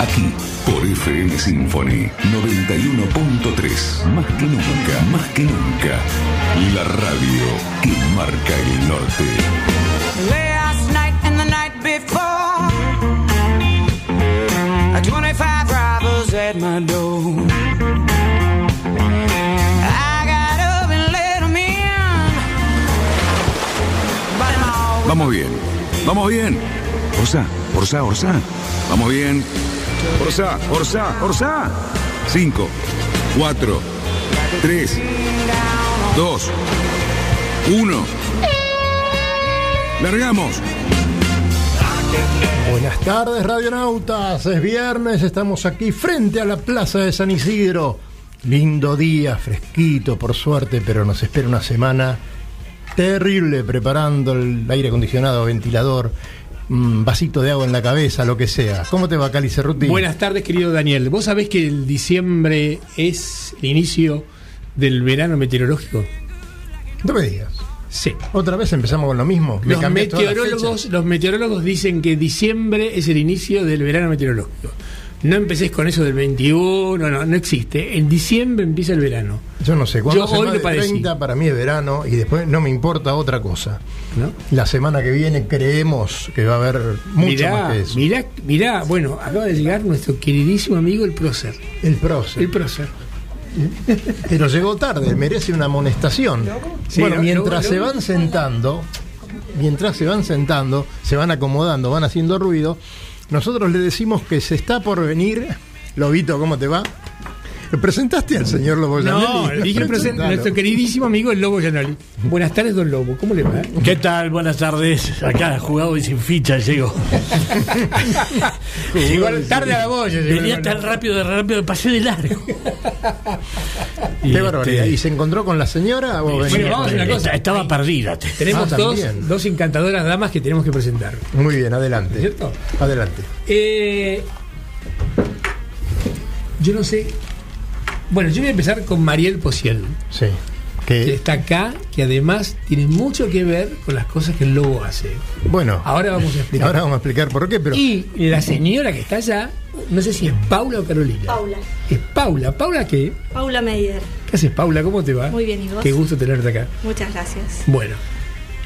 aquí por FM Symphony 91.3. Más que nunca, más que nunca. La radio que marca el norte. Last night and the night before, 25 robbers at my door. I got up and let 'em Vamos bien, vamos bien. Orsa, Orsa, Orsa. Vamos bien. Orsa, Orsa, Orsa. 5, 4, 3, 2, 1. Largamos. Buenas tardes, radionautas. Es viernes, estamos aquí frente a la plaza de San Isidro. Lindo día, fresquito, por suerte, pero nos espera una semana terrible preparando el aire acondicionado, ventilador, mm, vasito de agua en la cabeza, lo que sea. ¿Cómo te va, Cali Cerruti? Buenas tardes, querido Daniel. ¿Vos sabés que el diciembre es el inicio del verano meteorológico? No me digas. Sí. Otra vez empezamos con lo mismo. Me Los meteorólogos, los meteorólogos dicen que diciembre es el inicio del verano meteorológico. No empecés con eso del 21, no, no existe. En diciembre empieza el verano. Yo no sé, cuando Yo hoy de padecí. 30 para mí es verano y después no me importa otra cosa. ¿no? La semana que viene creemos que va a haber mucho Mirá, más que eso. mirá, mirá, bueno, acaba de llegar nuestro queridísimo amigo el prócer. El prócer. El prócer. Pero llegó tarde, merece una amonestación. Sí, bueno, mientras se van sentando, mientras se van sentando, se van acomodando, van haciendo ruido, nosotros le decimos que se está por venir. Lobito, ¿cómo te va? ¿Le presentaste al señor Lobo No, Gianelli? dije Presentalo. nuestro queridísimo amigo el Lobo Gianoli. Buenas tardes, don Lobo. ¿Cómo le va? ¿Qué tal? Buenas tardes. Acá jugado y sin ficha llego. Llegó tarde a la boya. Venía tan rápido, de rápido, pasé de largo. Y, Qué barbaridad. este, ¿Y se encontró con la señora? o Bueno, venía? vamos a hacer una cosa. Estaba perdida. te- Tenemos Ah, dos, dos encantadoras damas que tenemos que presentar. Muy bien, adelante. ¿Cierto? Adelante. Eh, yo no sé. Bueno, yo voy a empezar con Mariel Pociel, Sí. que Que, está acá, que además tiene mucho que ver con las cosas que el lobo hace. bueno, Ahora vamos a explicar. ahora vamos a explicar por qué, pero Y la señora que está allá, no sé si es Paula o Carolina. Paula. Es Paula. ¿Paula qué? Paula Meider. ¿Qué haces, Paula? ¿Cómo te va? Muy bien, ¿y vos? Qué gusto tenerte acá. Muchas gracias. Bueno,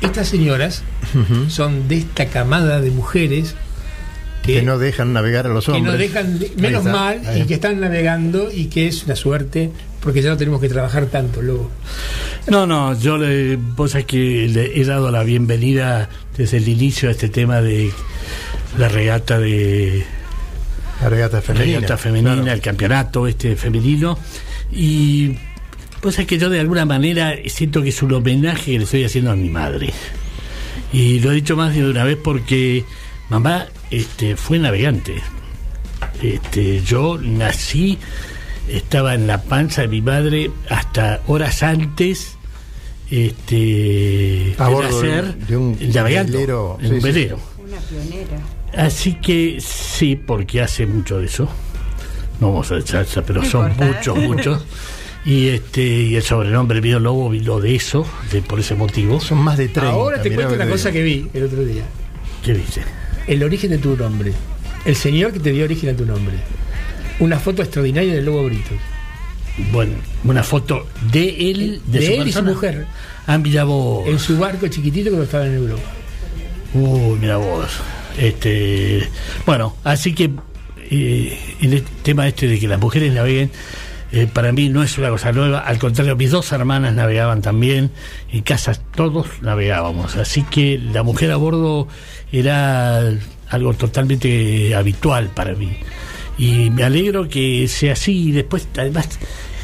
estas señoras son de esta camada de mujeres que, que no dejan navegar a los que hombres. no dejan, menos está, mal, y que están navegando y que es una suerte, porque ya no tenemos que trabajar tanto luego. No, no, yo le, vos sabés que le he dado la bienvenida desde el inicio a este tema de la regata de La regata la femenina. regata femenina, Claro. el campeonato este femenino y pues es que yo de alguna manera siento que es un homenaje que le estoy haciendo a mi madre y lo he dicho más de una vez porque mamá este fue navegante este yo nací estaba en la panza de mi madre hasta horas antes este A de bordo de nacer, un- de un navegando velero, en sí, un sí. velero Así que sí, porque hace mucho de eso. No vamos a echar pero son muchos, muchos. Y este y el sobrenombre mío Lobo vino de eso, de por ese motivo. Son más de 30. Ahora te cuento una cosa que vi el otro día. ¿Qué dice? El origen de tu nombre. El señor que te dio origen a tu nombre. Una foto extraordinaria del Lobo Brito. Bueno, una foto de él, de, De su él y su mujer. Ah, mira vos. En su barco chiquitito cuando estaba en Europa. Uy, mira vos. Este, bueno, así que eh, en el tema este de que las mujeres naveguen, eh, para mí no es una cosa nueva. Al contrario, mis dos hermanas navegaban también. En casa todos navegábamos. Así que la mujer a bordo era algo totalmente habitual para mí. Y me alegro que sea así. Y después, además,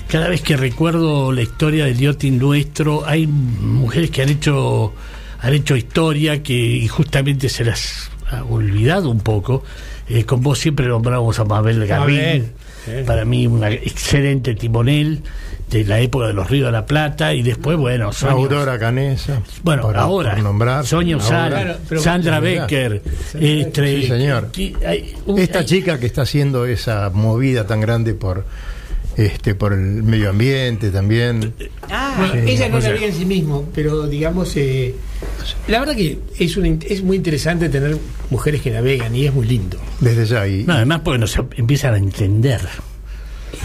cada vez que recuerdo la historia del yachting nuestro, hay mujeres que han hecho han hecho historia que justamente se las ha olvidado un poco. Eh, con vos siempre nombramos a Mabel Garbín, Para mí una excelente timonel. de la época de los Ríos de la Plata y después, bueno, Sonia, Aurora Canesa. bueno, ahora, por nombrar. Sonia Claro, pero- Sandra Becker, este, Sí, señor. hay un- Esta hay- chica que está haciendo esa movida tan grande por este por el medio ambiente también. Ah, Sí, ella no sea- navega en sí mismo, pero digamos, eh, la verdad que es, un, es muy interesante tener mujeres que navegan y es muy lindo. Desde ya. Y, No, además porque nos empiezan a entender.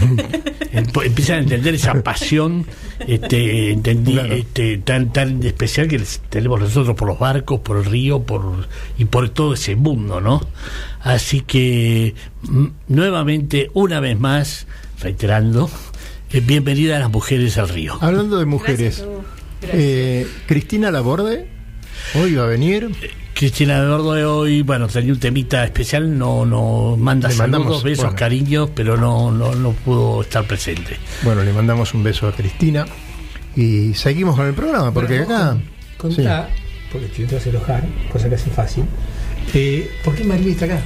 Em- empiezan a entender esa pasión este, entendí, Claro. este, tan tan especial que tenemos nosotros por los barcos, por el río, por y por todo ese mundo, ¿no? Así que mm, nuevamente, una vez más, reiterando, eh, bienvenida a las mujeres al río. Hablando de mujeres, eh, Cristina Laborde hoy va a venir. Cristina de Gordo de hoy, bueno, tenía un temita especial, no, no manda Le saludos, mandamos, besos, bueno. cariños, pero no, no, no pudo estar presente. Bueno, le mandamos un beso a Cristina y seguimos con el programa porque Bueno, acá con- Contá, porque te vas a enojar, cosa que hace fácil, eh, ¿por qué María está acá?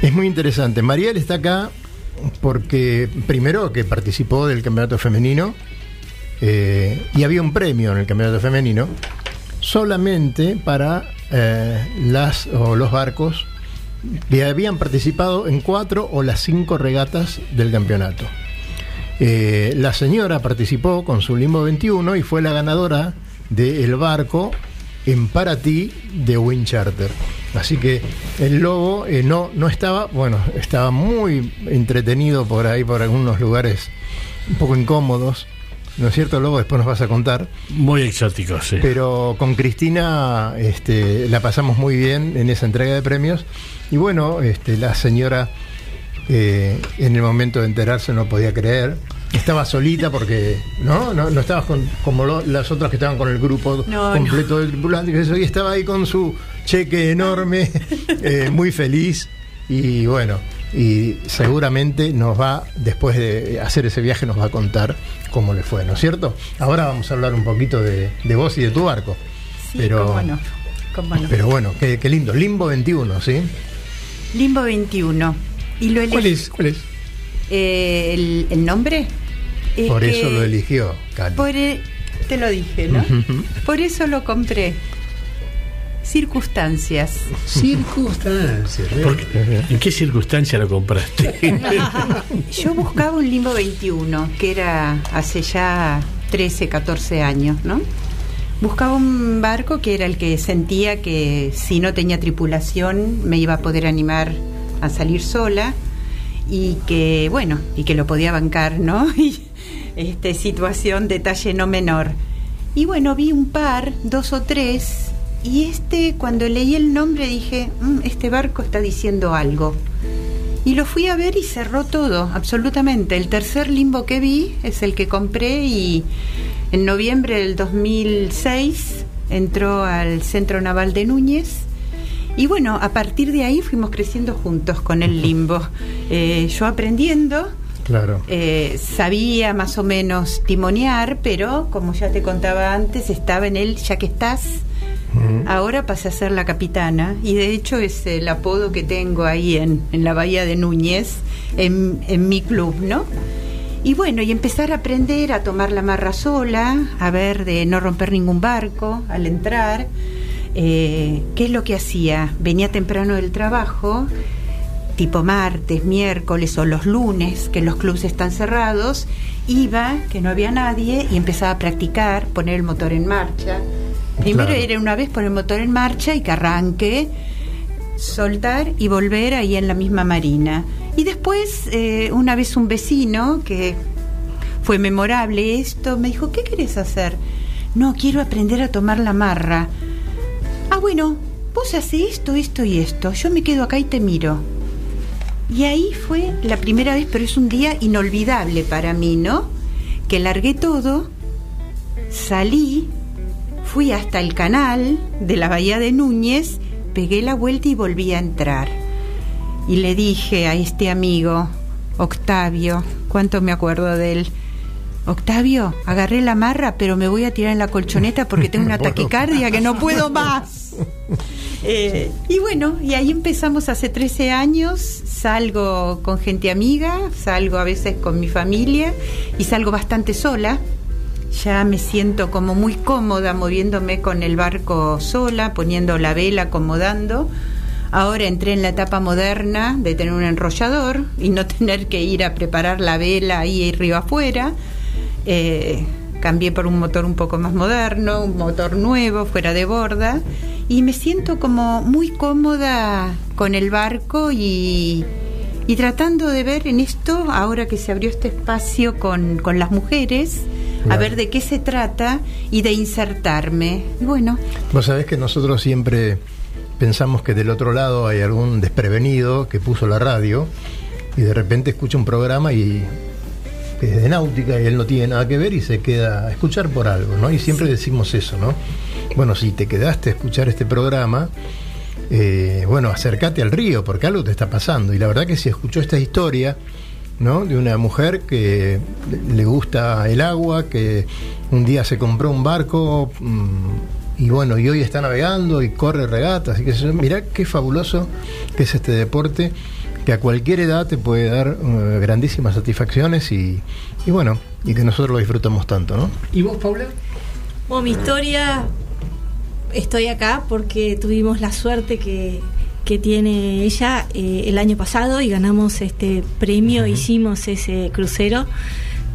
es muy interesante. Mariel está acá porque primero que participó del campeonato femenino eh, y había un premio en el campeonato femenino solamente para eh, las o los barcos que habían participado en cuatro o las cinco regatas del campeonato. Eh, la señora participó con su Limbo 21 y fue la ganadora del barco en Paraty de Wind Charter. Así que el lobo eh, no, no estaba, bueno, estaba muy entretenido por ahí, por algunos lugares un poco incómodos. ¿No es cierto, Lobo? Después nos vas a contar. Muy exótico, sí. Pero con Cristina este, la pasamos muy bien en esa entrega de premios. Y bueno, este, la señora eh, en el momento de enterarse no podía creer. Estaba solita porque no no, no estabas con, como lo- las otras que estaban con el grupo No, completo del tripulante. Y estaba ahí con su cheque enorme, eh, muy feliz. Y bueno, y seguramente nos va, después de hacer ese viaje, nos va a contar cómo le fue, ¿no es cierto? Ahora vamos a hablar un poquito de, de vos y de tu barco. Sí, pero, cómo no. cómo no. pero bueno, qué, qué lindo. Limbo 21, ¿sí? Limbo 21. ¿Y lo ¿Cuál es? ¿Cuál es? Eh, el, el nombre? Es Por eso lo eligió, Cali. Por e- te lo dije, ¿no? por eso lo compré. Circunstancias. Circunstancias. ¿En qué circunstancia lo compraste? Yo buscaba un Limbo 21, que era hace ya 13, 14 años, ¿no? Buscaba un barco que era el que sentía que si no tenía tripulación me iba a poder animar a salir sola y que, bueno, y que lo podía bancar, ¿no? Y este, situación, detalle no menor. Y bueno, vi un par, dos o tres, y este, cuando leí el nombre dije, "Mm, este barco está diciendo algo. Y lo fui a ver y cerró todo, absolutamente. El tercer limbo que vi es el que compré y en noviembre del 2006 entró al Centro Naval de Núñez. Y bueno, a partir de ahí fuimos creciendo juntos con el limbo. Eh, yo aprendiendo, Claro. eh, sabía más o menos timonear, pero como ya te contaba antes, estaba en él, ya que estás, ahora pasé a ser la capitana y de hecho es el apodo que tengo ahí en, en la Bahía de Núñez, en, en mi club, ¿no? Y bueno, y empezar a aprender a tomar la marra sola, a ver de no romper ningún barco al entrar. Eh, ¿Qué es lo que hacía? Venía temprano del trabajo, tipo martes, miércoles o los lunes, que los clubes están cerrados, iba, que no había nadie, y empezaba a practicar, poner el motor en marcha. Primero Claro. era una vez poner el motor en marcha y que arranque, soltar y volver ahí en la misma marina. Y después, eh, una vez un vecino, que fue memorable esto, me dijo, ¿qué querés hacer? No, quiero aprender a tomar la marra. Ah, bueno, vos haces esto, esto y esto. Yo me quedo acá y te miro. Y ahí fue la primera vez, pero es un día inolvidable para mí, ¿no? Que largué todo, salí, fui hasta el canal de la Bahía de Núñez, pegué la vuelta y volví a entrar. Y le dije a este amigo, Octavio, cuánto me acuerdo de él. Octavio, agarré la marra, pero me voy a tirar en la colchoneta porque tengo una taquicardia que no puedo más. Eh, y bueno, y ahí empezamos hace 13 años, salgo con gente amiga, salgo a veces con mi familia y salgo bastante sola. Ya me siento como muy cómoda moviéndome con el barco sola, poniendo la vela, acomodando. Ahora entré en la etapa moderna de tener un enrollador y no tener que ir a preparar la vela ahí río afuera. Eh, cambié por un motor un poco más moderno, un motor nuevo, fuera de borda, y me siento como muy cómoda con el barco y, y tratando de ver en esto, ahora que se abrió este espacio con, con las mujeres, a ver de qué se trata y de insertarme. Y bueno, Vos sabés que nosotros siempre pensamos que del otro lado hay algún desprevenido que puso la radio y de repente escucha un programa y que es de náutica y él no tiene nada que ver y se queda a escuchar por algo, ¿no? Y siempre decimos eso, ¿no? Bueno, si te quedaste a escuchar este programa, eh, bueno, acércate al río porque algo te está pasando. Y la verdad que si escuchó esta historia, ¿no? De una mujer que le gusta el agua, que un día se compró un barco mm, y bueno, y hoy está navegando y corre regatas. Así que mirá qué fabuloso que es este deporte que a cualquier edad te puede dar eh, grandísimas satisfacciones y, y bueno, y que nosotros lo disfrutamos tanto, ¿no? ¿Y vos, Paula? Bueno, mi historia, estoy acá porque tuvimos la suerte que, que tiene ella eh, el año pasado y ganamos este premio, hicimos ese crucero,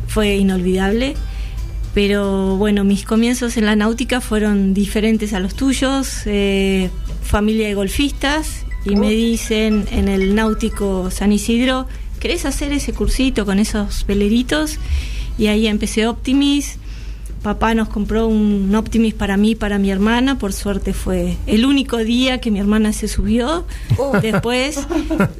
fue inolvidable. Pero bueno, mis comienzos en la náutica fueron diferentes a los tuyos, eh, familia de golfistas, y me dicen en el náutico San Isidro, ¿querés hacer ese cursito con esos veleritos? Y ahí empecé Optimis, Papá nos compró un Optimis para mí, y para mi hermana. Por suerte fue el único día que mi hermana se subió. Después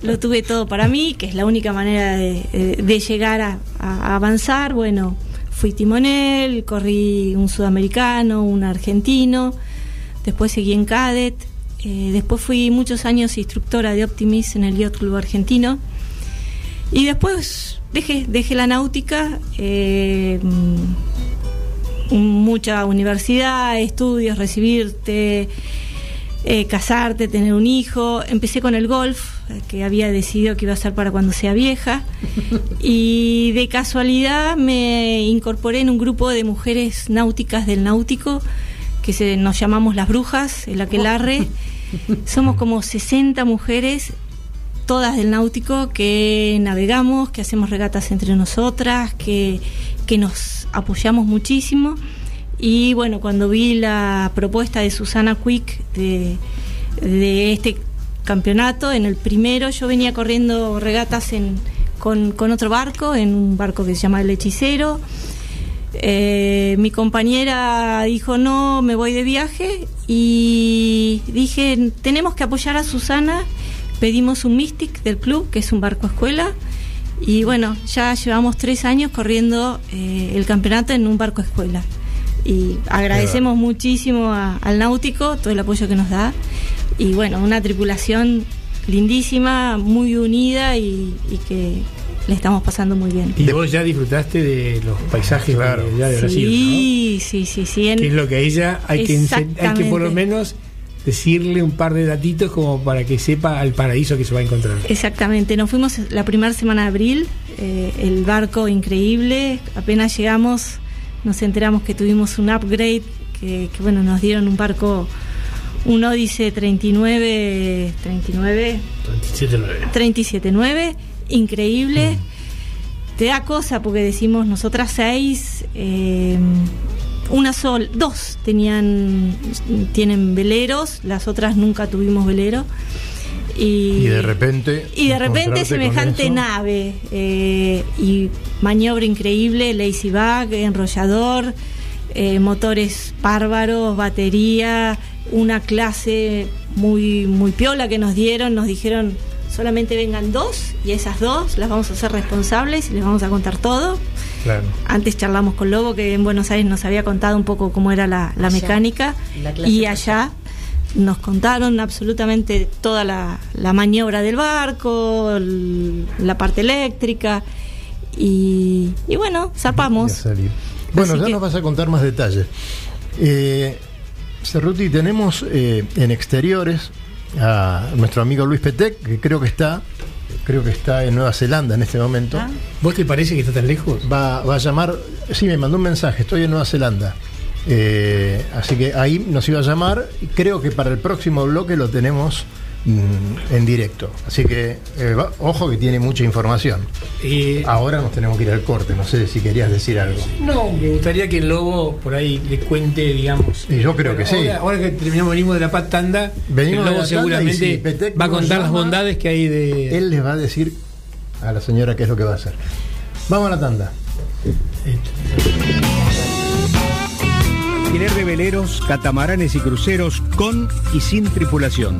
lo tuve todo para mí, que es la única manera de, de llegar a, a avanzar. Bueno, fui timonel, corrí un sudamericano, un argentino. Después seguí en cadet. Eh, después fui muchos años instructora de Optimis en el Yacht Club Argentino. Y después dejé, dejé la náutica. eh, mucha universidad, estudios, recibirte, eh, casarte, tener un hijo. Empecé con el golf, que había decidido que iba a ser para cuando sea vieja. y de casualidad me incorporé en un grupo de mujeres náuticas del náutico, que se, nos llamamos las brujas, el aquelarre. Somos como 60 mujeres todas del náutico que navegamos, que hacemos regatas entre nosotras, que, que nos apoyamos muchísimo. Y bueno, cuando vi la propuesta de Susana Quick de, de este campeonato, en el primero yo venía corriendo regatas en, con, con otro barco, en un barco que se llama El Hechicero. Eh, mi compañera dijo no, me voy de viaje y dije tenemos que apoyar a Susana. Pedimos un Mystic del club, que es un barco escuela, y bueno, ya llevamos tres años corriendo eh, el campeonato en un barco escuela. Y agradecemos muchísimo a- al náutico todo el apoyo que nos da. Y bueno, una tripulación lindísima, muy unida y, y que le estamos pasando muy bien. Y vos ya disfrutaste de los paisajes Claro. de, ya de Brasil, Sí, sí, sí, sí. ¿no? en- Que es lo que a ella hay que, hay que por lo menos decirle un par de datitos como para que sepa al paraíso que se va a encontrar. Exactamente, nos fuimos la primera semana de abril, eh, el barco increíble, apenas llegamos nos enteramos que tuvimos un upgrade, que, que, bueno, nos dieron un barco, un Odyssey 39, 39, 27.9. 379, increíble. Te da cosa porque decimos nosotras seis, eh, una sol, dos tenían tienen veleros, las otras nunca tuvimos velero. Y, Y de repente. y de repente semejante nave eh, y maniobra increíble, lazy bag, enrollador, eh, motores bárbaros, batería, una clase muy muy piola que nos dieron, nos dijeron solamente vengan dos y esas dos las vamos a hacer responsables y les vamos a contar todo. Claro. Antes charlamos con Lobo que en Buenos Aires nos había contado un poco cómo era la, la Allá, mecánica la y allá nos contaron absolutamente toda la, la maniobra del barco, el- la parte eléctrica y, y bueno, salir. Bueno, Así ya que- nos vas a contar más detalles. Eh, Cerruti, tenemos eh, en exteriores a nuestro amigo Luis Petec, que creo que está, creo que está en Nueva Zelanda en este momento. Ah. ¿Vos te parece que está tan lejos? Va, va a llamar, sí, me mandó un mensaje, estoy en Nueva Zelanda. Eh, así que ahí nos iba a llamar y creo que para el próximo bloque lo tenemos en directo. Así que eh, ojo que tiene mucha información. Eh, Ahora nos tenemos que ir al corte, no sé si querías decir algo. no, me gustaría que el lobo por ahí le cuente, digamos. Y yo creo que sí. Ahora, que terminamos, venimos de la pat tanda, Venimos el de lobo la tanda y seguramente si Petec va a contar las bondades que hay de. Él les va a decir a la señora qué es lo que va a hacer. Vamos a la tanda. Alquiler de veleros, catamaranes y cruceros con y sin tripulación.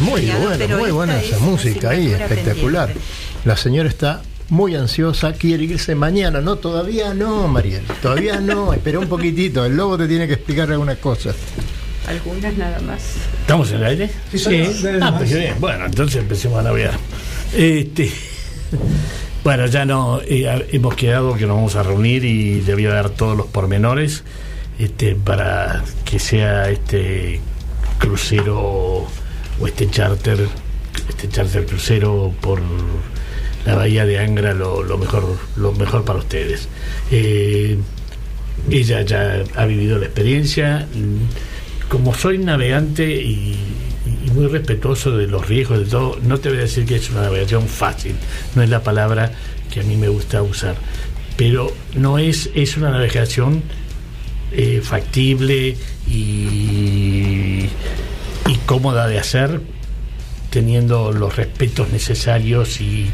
Muy buena, muy buena es esa música ahí, espectacular. pendiente. La señora está muy ansiosa, quiere irse mañana. No, todavía no, Mariel. Todavía no, espera un poquitito. El lobo te tiene que explicar algunas cosas. Algunas nada más. ¿Estamos en el aire? Sí, dale Ah, pues bien. Bueno, entonces empecemos a navegar. Este, bueno, ya no eh, hemos quedado que nos vamos a reunir y le voy a dar todos los pormenores este, para que sea este crucero o este charter, este charter crucero por la bahía de Angra lo, lo mejor, lo mejor para ustedes. Eh, ella ya ha vivido la experiencia. Como soy navegante y, muy respetuoso de los riesgos de todo, no te voy a decir que es una navegación fácil, no es la palabra que a mí me gusta usar, pero no es, es una navegación eh, factible y, y cómoda de hacer, teniendo los respetos necesarios y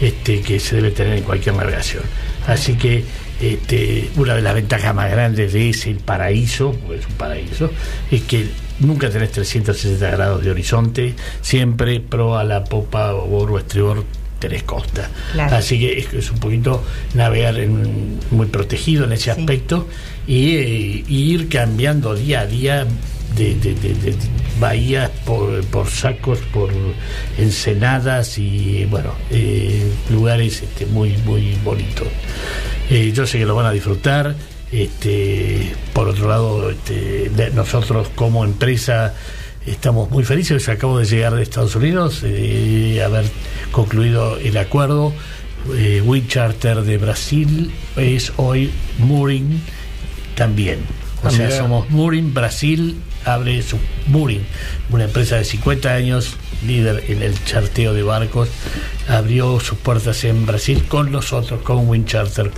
este, que se debe tener en cualquier navegación. Así que este, una de las ventajas más grandes de ese paraíso, porque es un paraíso, es que nunca tenés 360 grados de horizonte, siempre pro a la popa o estribor tenés costa. Claro. Así que es, es un poquito navegar en- muy protegido en ese Sí. aspecto y, eh, y ir cambiando día a día de, de- de- de bahías por, por sacos, por ensenadas y bueno, eh, lugares este, muy, muy bonitos. Eh, yo sé que lo van a disfrutar. Este, por otro lado, este, nosotros como empresa estamos muy felices. Acabo de llegar de Estados Unidos, eh, haber concluido el acuerdo. Eh, Wind Charter de Brasil es hoy Mooring también. O Ah, sea, mira. somos Mooring Brasil, abre su Mooring, una empresa de 50 años, líder en el charteo de barcos, abrió sus puertas en Brasil con nosotros, con Wind Charter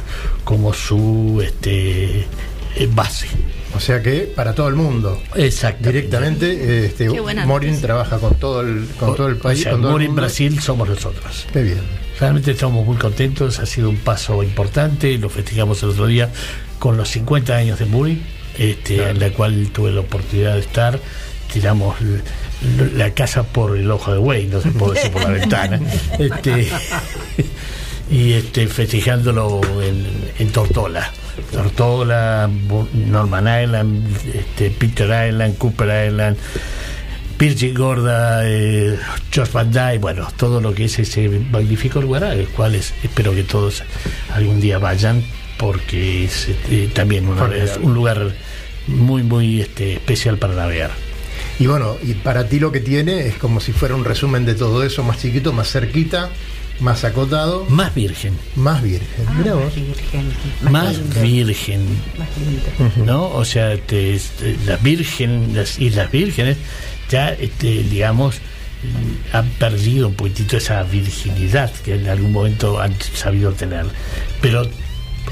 como su este, eh, base. O sea que para todo el mundo. Exacto. Directamente, este, Morin trabaja con todo el, con todo el país. O sea, con todo el Mooring mundo. Brasil somos nosotros. Qué bien. Realmente estamos muy contentos, ha sido un paso importante, lo festejamos el otro día con los 50 años de Muri, este, en la cual tuve la oportunidad de estar. Tiramos la casa por el ojo de Güey, no se puede decir por la ventana. Este, y este, festejándolo en, en Tortola. Tortola, Norman Island, este, Peter Island, Cooper Island, Virgin Gorda, eh, George Van Dyke, bueno, todo lo que es ese magnífico lugar al cual es- espero que todos algún día vayan porque es este, también una- es un lugar muy, muy este, especial para navegar. Y bueno, y para ti lo que tiene es como si fuera un resumen de todo eso, más chiquito, más cerquita, más acotado, Más virgen, más virgen. Vos. Virgen, más virgen. más lindo. ¿no? O sea, te- este, las virgen, las Islas Vírgenes, ya, este, digamos, han perdido un poquitito esa virginidad que en algún momento han sabido tener. Pero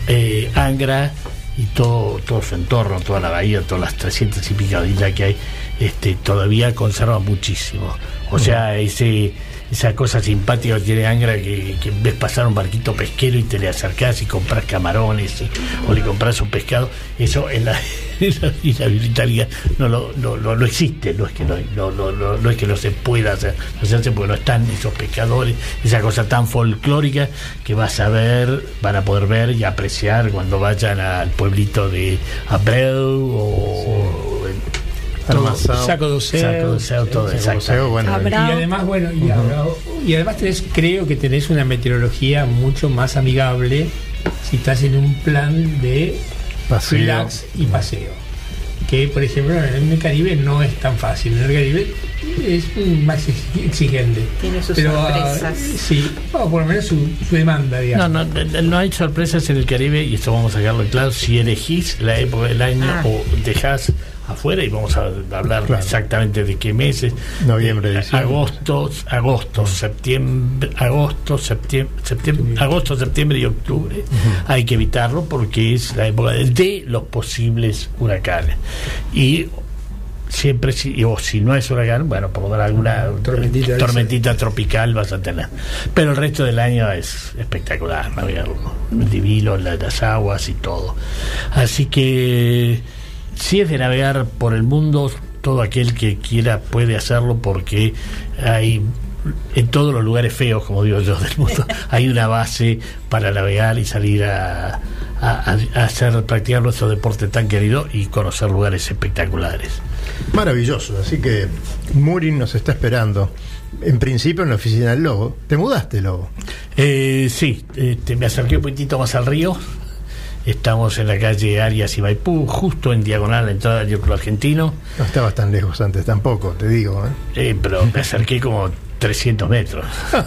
eh, Angra y todo, todo su entorno, toda la bahía, todas las 300 y pico de islas que hay, este, todavía conserva muchísimo. O sea, ese esa cosa simpática que tiene Angra que, que ves pasar un barquito pesquero y te le acercás y compras camarones y- o le compras un pescado, eso en la, en la isla británica no, no, no, no existe, no es que no, no, es que no se pueda hacer, no se hace porque no están esos pescadores, esa cosa tan folclórica que vas a ver, van a poder ver y apreciar cuando vayan al pueblito de Abreu o Saco de Saco de Oseo, todo. Oseo, bueno, Habrá- Y además, bueno, y, además tenés, creo que tenés una meteorología mucho más amigable si estás en un plan de Paseo. relax y paseo. Que, por ejemplo, en el Caribe no es tan fácil. En el Caribe es más exi- exigente. Tiene sus Pero, sorpresas. sí, o por lo menos su, su demanda, No, digamos. no, no, no hay sorpresas en el Caribe y esto vamos a sacarlo en claro. Si elegís la época del año Ah. o dejás afuera y vamos a hablar Claro. exactamente de qué meses. Noviembre, Eh, diciembre. Agosto, agosto, septiembre, agosto, septiembre, septiembre, agosto, septiembre y octubre. Hay que evitarlo porque es la época de, los posibles huracanes. Y siempre si, o si no es huracán, bueno, por alguna Tormentita tropical vas a tener. Pero el resto del año es espectacular, navegarlo. El divino, la- las aguas y todo. Así que si es de navegar por el mundo, todo aquel que quiera puede hacerlo porque hay en todos los lugares feos, como digo yo, del mundo, hay una base para navegar y salir a, a- a hacer, practicar nuestro deporte tan querido y conocer lugares espectaculares. Maravilloso, así que Murin nos está esperando. En principio en la oficina del Lobo. ¿Te mudaste, Lobo? Eh, sí, este, me acerqué un poquitito más al río. Estamos en la calle Arias y Maipú, justo en diagonal a la entrada del Club Argentino. No estabas tan lejos antes tampoco, te digo. ¿eh? Eh, pero me acerqué como 300 metros.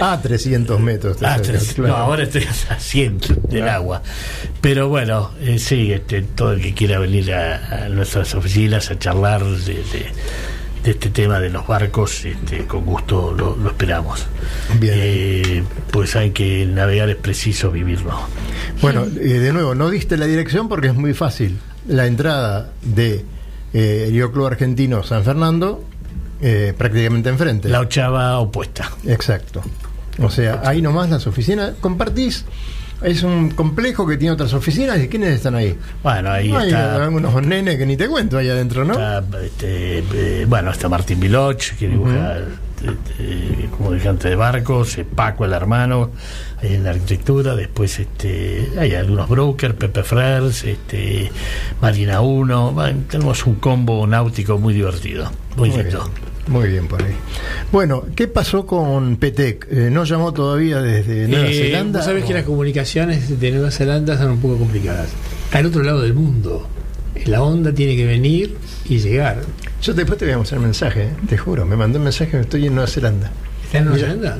Ah, 300 metros. te Ah, acercas, claro. No, ahora estoy a 100 del agua. Pero bueno, eh, sí, este, todo el que quiera venir a, a nuestras oficinas a charlar de, de- de este tema de los barcos, este, con gusto lo, lo esperamos. Bien. Eh, pues saben que navegar es preciso vivirlo. Bueno, eh, de nuevo, no diste la dirección porque es muy fácil. La entrada de eh, el Club Argentino San Fernando, eh, prácticamente enfrente. La ochava opuesta. Exacto. O sea, ahí nomás las oficinas. Compartís. Es un complejo que tiene otras oficinas. ¿Y quiénes están ahí? Bueno, ahí Hay está. unos nenes que ni te cuento ahí adentro, ¿no? está, este, eh, bueno, está Martín Viloch, que dibuja eh, eh, como dibujante de barcos, eh, Paco el hermano, ahí en la arquitectura, después este, hay algunos brokers, Pepe Frers, este, Marina 1, bueno, tenemos un combo náutico muy divertido, muy Muy lindo. bien. Muy bien por ahí. Bueno, ¿qué pasó con Petec? Eh, ¿No llamó todavía desde Nueva Eh, Zelanda? vos sabés que las comunicaciones de Nueva Zelanda son un poco complicadas. Al otro lado del mundo. La onda tiene que venir y llegar. Yo después te voy a mostrar un mensaje, eh, te juro. Me mandó un mensaje, estoy en Nueva Zelanda. ¿Está en Nueva Mira. Zelanda?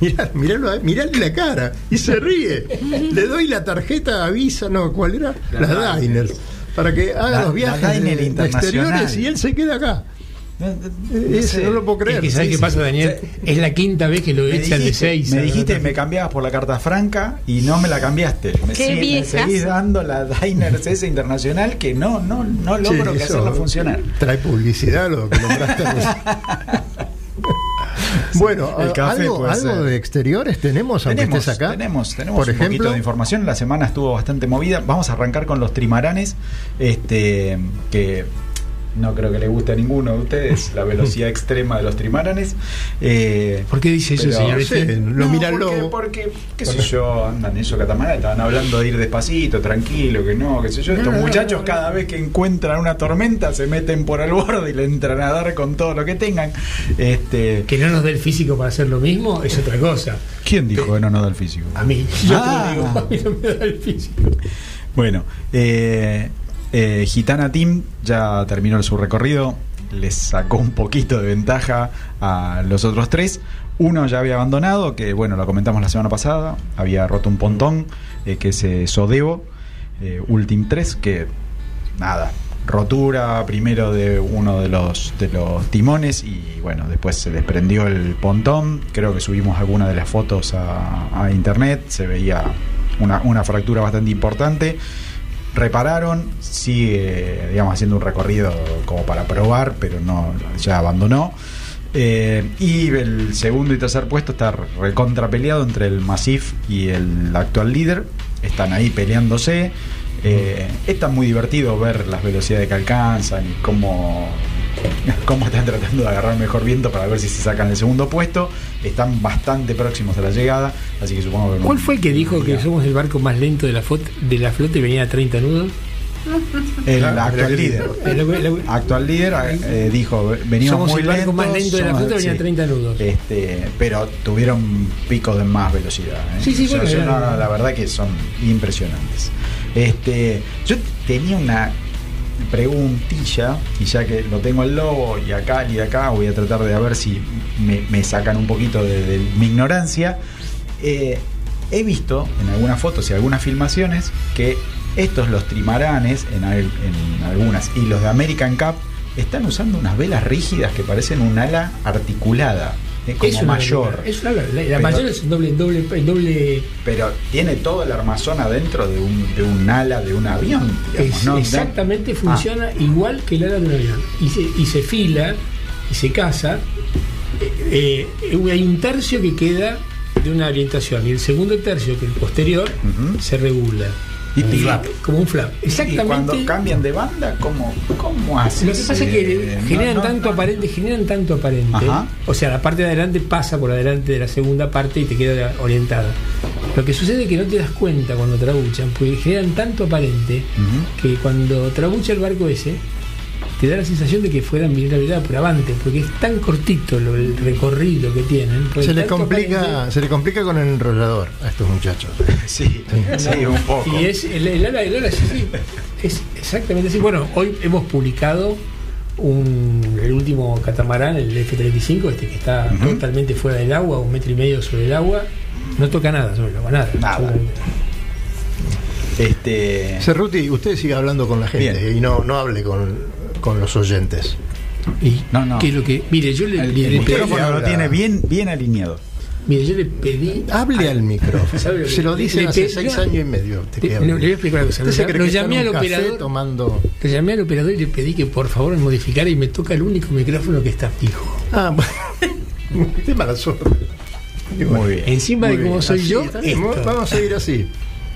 Mirá, miralo, mirale la cara y se ríe. Le doy la tarjeta a Visa, no, ¿cuál era? La Las Diners. Para que haga La- los viajes la exteriores y él se queda acá. Ese no lo puedo creer. Es que ¿sabes Sí, qué sí. pasa, Daniel? Es la quinta vez que lo Me echan de dijiste, seis. me dijiste me cambiabas por la carta franca y no me la cambiaste. Me, Qué sigue- me viejas. seguís dando la Diners esa internacional que no, no, no logro que eso hacerlo funcionar. Trae publicidad lo que nombraste. Bueno, el café algo, algo de exteriores tenemos, aunque Tenemos, estés acá. tenemos, tenemos Por un ejemplo, poquito de información. La semana estuvo bastante movida. Vamos a arrancar con los trimaranes, este, que no creo que le guste a ninguno de ustedes la velocidad extrema de los trimaranes. Eh, ¿Por qué dice eso, señor? sí, lo No, mira porque, porque, qué sé yo, andan en esos catamaranes, estaban hablando de ir despacito, tranquilo, que no, qué sé yo. Estos muchachos cada vez que encuentran una tormenta se meten por el borde y le entran a dar con todo lo que tengan. Este, Que no nos dé el físico para hacer lo mismo es otra cosa. ¿Quién dijo que no nos da el físico? A mí, yo Ah. te digo, a mí no me da el físico. Bueno, eh, eh, Gitana Team ya terminó su recorrido, les sacó un poquito de ventaja a los otros tres. Uno ya había abandonado, que bueno, lo comentamos la semana pasada, había roto un pontón, eh, que es eh, Sodebo, eh, Ultim 3, que nada, rotura primero de uno de los, de los timones y bueno, después se desprendió el pontón. Creo que subimos algunas de las fotos a, a internet, se veía una, una fractura bastante importante. Repararon, sigue, digamos, haciendo un recorrido como para probar, pero no, ya abandonó. Eh, y el segundo y tercer puesto está recontra peleado entre el Massif y el actual líder. Están ahí peleándose. Eh, está muy divertido ver las velocidades que alcanzan y cómo, cómo están tratando de agarrar mejor viento para ver si se sacan el segundo puesto. Están bastante próximos a la llegada, así que supongo que... ¿Cuál fue el que dijo que somos el barco más lento de la, de la flota y venía a 30 nudos? El actual líder. El- el- Actual líder eh, dijo, venimos Somos muy el barco lentos, más lento de la flota, venía a sí. 30 nudos. Este, pero tuvieron picos de más velocidad. ¿eh? Sí, sí, Yo- bueno, yo era- no, no, la verdad que son impresionantes. Este, yo tenía una preguntilla, y ya que lo tengo al lobo y acá y acá, voy a tratar de a ver si me, sacan un poquito de, mi ignorancia. Eh, he visto en algunas fotos y algunas filmaciones que estos, los trimaranes, en, en algunas, y los de American Cup, están usando unas velas rígidas que parecen un ala articulada, como es una mayor. Es una, la, la Pero- mayor es doble, doble, doble Pero tiene todo el armazón adentro de un, de un ala de un avión, digamos, es- ¿no? exactamente Ah. funciona igual que el ala de un avión. Y se, y se fila y se casa. eh, eh, hay un tercio que queda de una orientación y el segundo tercio, que es el posterior, se regula. Y- Como un flap, como un flap. Y Exactamente. cuando cambian de banda, ¿cómo, cómo hacen? Lo que pasa es que generan tanto aparente, generan tanto aparente. Ajá. O sea, la parte de adelante pasa por adelante de la segunda parte y te queda orientada. Lo que sucede es que no te das cuenta cuando trabuchan, porque generan tanto aparente que cuando trabucha el barco ese, te da la sensación de que fueran virabilidad por avante, porque es tan cortito lo- el recorrido que tienen. se le tanto complica, aparente- se le complica con el enrollador a estos muchachos. Sí, sí, un poco. Y es el, el ala, el ala, sí, sí, es exactamente así. Bueno, hoy hemos publicado un, el último catamarán, el F-35, este que está totalmente fuera del agua, un metro y medio sobre el agua. No toca nada sobre el agua, nada. Nada. Este, Cerruti, usted sigue hablando con la gente Bien. y no, no hable con, con los oyentes. Y No, no. ¿qué es lo que, mire, yo le, el, le- el le pedí, micrófono lo tiene bien, bien alineado. mire, yo le pedí Hable al micrófono. ¿Sabe lo que- Se lo dicen le hace seis años y medio. que no, hable. le voy a explicar una cosa. ¿Usted se Lo, lo que llamé al operador. tomando... Le llamé al operador y le pedí que por favor me modificara y me toca el único micrófono que está fijo. Ah, bueno. Qué mala suerte. Bueno, Muy bien. Encima muy de cómo bien. soy Así yo. Vamos a seguir así.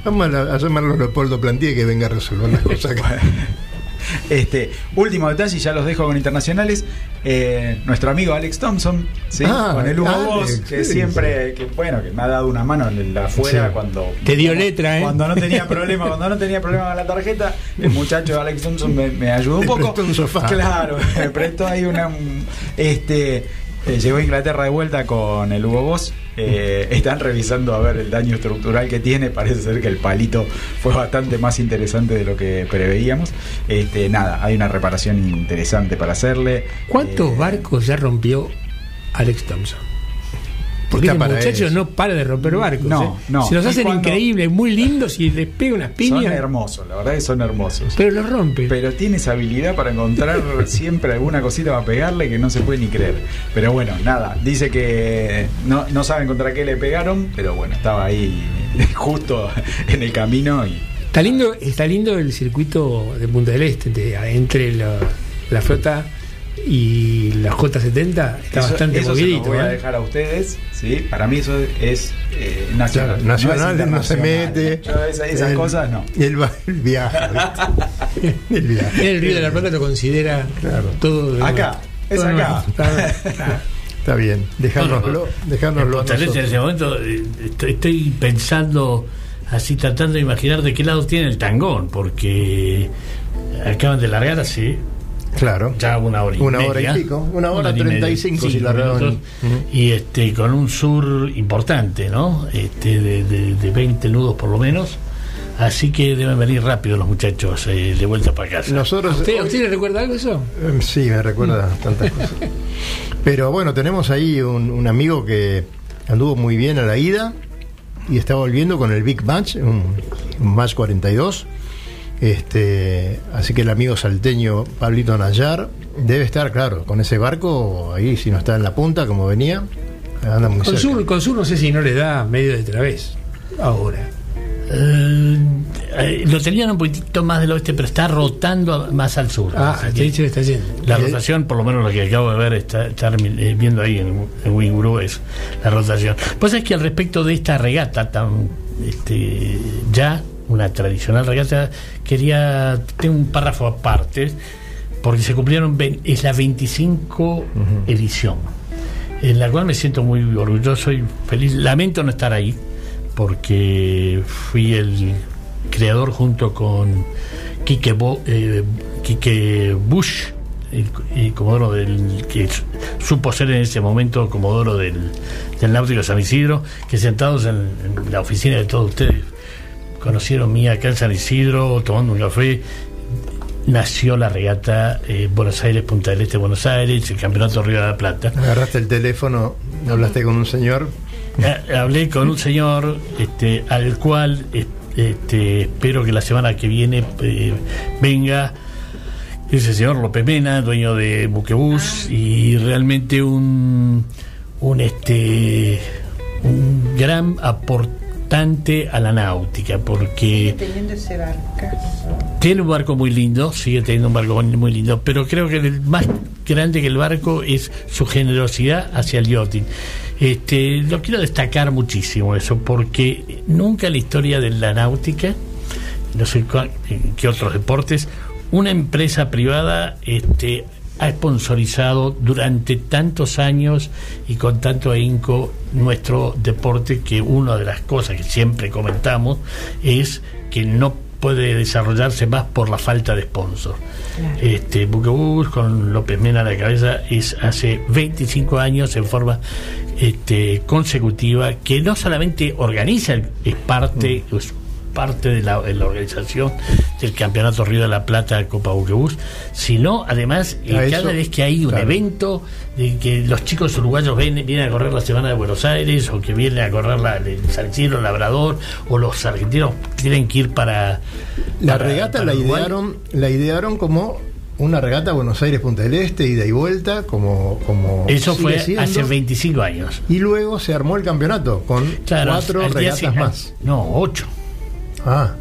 Vamos a llamarlo a Leopoldo Plantier que venga a resolver las cosas. Este, último detalle, y ya los dejo con internacionales. Eh, nuestro amigo Alex Thompson, ¿sí? Ah, con el Hugo Alex, Boss, que sí. siempre, que bueno, que me ha dado una mano en el afuera cuando. Te dio cuando- letra, ¿eh? Cuando no tenía problema, cuando no tenía problema con la tarjeta, el muchacho Alex Thompson me, me ayudó un poco. un sofá. Claro, me prestó ahí una. un- Este. eh, llegó a Inglaterra de vuelta con el Hugo Boss. Eh, están revisando a ver el daño estructural que tiene. Parece ser que el palito fue bastante más interesante de lo que preveíamos. Este, nada, hay una reparación interesante para hacerle. ¿Cuántos Eh, barcos ya rompió Alex Thompson? Porque Está ese para muchacho eso. no para de romper barcos. No, ¿eh? no. Se los hacen cuando- increíbles, muy lindos y les pega unas Son piñas. hermosos, la verdad que son hermosos. Pero los rompe. Pero tiene esa habilidad para encontrar siempre alguna cosita para pegarle que no se puede ni creer. Pero bueno, nada, dice que no, no saben contra qué le pegaron, pero bueno, estaba ahí justo en el camino y Está lindo, está lindo el circuito de Punta del Este, entre, entre la, la flota y la J70 está Eso- bastante eso se los movidito. voy a ¿eh? dejar a ustedes, ¿sí? Para mí eso es eh, nacional. Claro, nacional es no, se mete. Yo esa- esas el, cosas no. El, va- el viaje. el viaje. El Río de la Plata lo considera Claro. todo. de- Acá, es todo acá. Está bien, dejárnoslo. Bueno, dejárnoslo En ese momento eh, estoy, estoy pensando así tratando de imaginar de qué lado tiene el tangón porque acaban de largar así Claro. ya una hora y Una hora media. y pico, una hora y 35 si cinco minutos, Ujú. y este con un sur importante no este de, de, de 20 nudos por lo menos así que deben venir rápido los muchachos eh, de vuelta para casa Nosotros. ¿A usted, ¿A usted le recuerda algo eso? Eh, Sí, me recuerda tantas cosas. Pero bueno, tenemos ahí un, un amigo que anduvo muy bien a la ida y está volviendo con el Big Match, un, un Match 42. Este, así que el amigo salteño Pablito Nayar debe estar, claro, con ese barco ahí, si no está en la punta como venía, anda muy Con cerca. sur, con sur no sé si no les da medio de través. Ahora. Eh, eh, lo tenían un poquitito más del oeste pero está rotando más al sur Ah, Así te que- dicho que está yendo. La rotación, por lo menos lo que acabo de ver, está, estar eh, viendo ahí en, en Winguru es la rotación. Pues es que al respecto de esta regata tan este, ya una tradicional regata, quería tengo un párrafo aparte porque se cumplieron es la 25 edición en la cual me siento muy orgulloso y feliz. Lamento no estar ahí porque fui el creador junto con Quique, Bo- eh, Quique Bush, el, el comodoro del que su- supo ser en ese momento comodoro del, del Náutico San Isidro, que sentados en, en la oficina de todos ustedes conocieron mía acá en San Isidro tomando un café. Nació la regata eh, Buenos Aires Punta del Este Buenos Aires el campeonato Río de la Plata. Agarraste el teléfono, hablaste con un señor. Eh, hablé con un señor este, al cual este, espero que la semana que viene eh, venga. Ese señor López Mena, dueño de Buquebús y realmente un un este un gran aportante a la náutica porque Teniendo ese barcazo. tiene un barco muy lindo, sigue teniendo un barco muy- lindo, pero creo que el más grande que el barco es su generosidad hacia el yachting. Este, lo quiero destacar muchísimo eso, porque nunca en la historia de la náutica, no sé qué otros deportes, una empresa privada este, ha sponsorizado durante tantos años y con tanto ahínco nuestro deporte que una de las cosas que siempre comentamos es que no puede desarrollarse más por la falta de sponsor. Este Buquebus con López Mena a la cabeza es hace 25 años en forma este, consecutiva que no solamente organiza, es parte, es parte de la, de la organización del Campeonato Río de la Plata Copa Buquebus, sino además eh, cada vez que hay un claro. evento de que los chicos uruguayos ven- vienen a correr la Semana de Buenos Aires o que vienen a correr la, el San Isidro Labrador o los argentinos tienen que ir para La para- regata para la idearon, la idearon como una regata Buenos Aires Punta del Este, ida y vuelta, como, como Eso fue siendo. hace 25 años. Y luego se armó el campeonato con Claro, cuatro regatas más. No, ocho. Ah,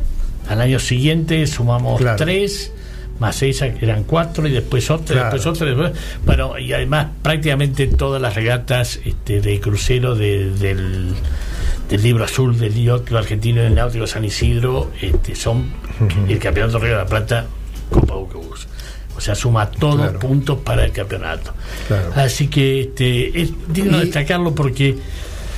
Al año siguiente sumamos Claro. tres, más seis eran cuatro, y después otra, Claro. después otra, después. Bueno, y además prácticamente todas las regatas este, de crucero de- del, del libro azul del Club Argentino del Náutico San Isidro este, son el Campeonato Río de la Plata, Copa Buquebus. O sea, suma todos Claro. puntos para el campeonato. Así que este, es digno Y- destacarlo porque,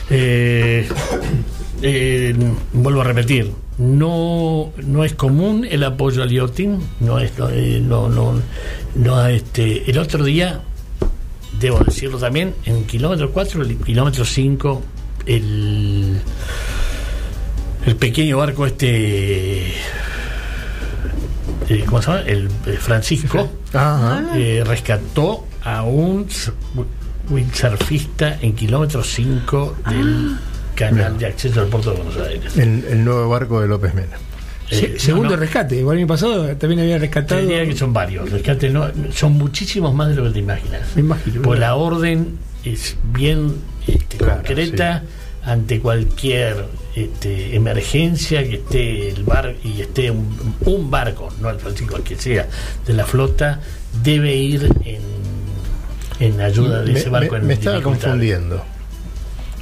eh, eh, vuelvo a repetir, no, no es común el apoyo al yachting, no es, no, eh, no, no, no, este, el otro día, debo decirlo también, en kilómetro 4, el kilómetro 5, el, el pequeño barco este, eh, ¿cómo se llama? El, eh, Francisco Ajá. eh, rescató a un windsurfista en kilómetro 5 del canal de acceso al puerto de Buenos Aires. El, el nuevo barco de López Mena. Se- Eh, segundo no, no, rescate. Igual el año pasado también había rescatado. diría que son varios. rescates no, son muchísimos más de lo que te imaginas. Me imagino. Pues la orden es bien este, Claro, concreta ante cualquier este, emergencia que esté el bar y esté un, un barco, no el Francisco, el que sea, de la flota, debe ir en en ayuda de Me, ese barco me- en me estaba confundiendo.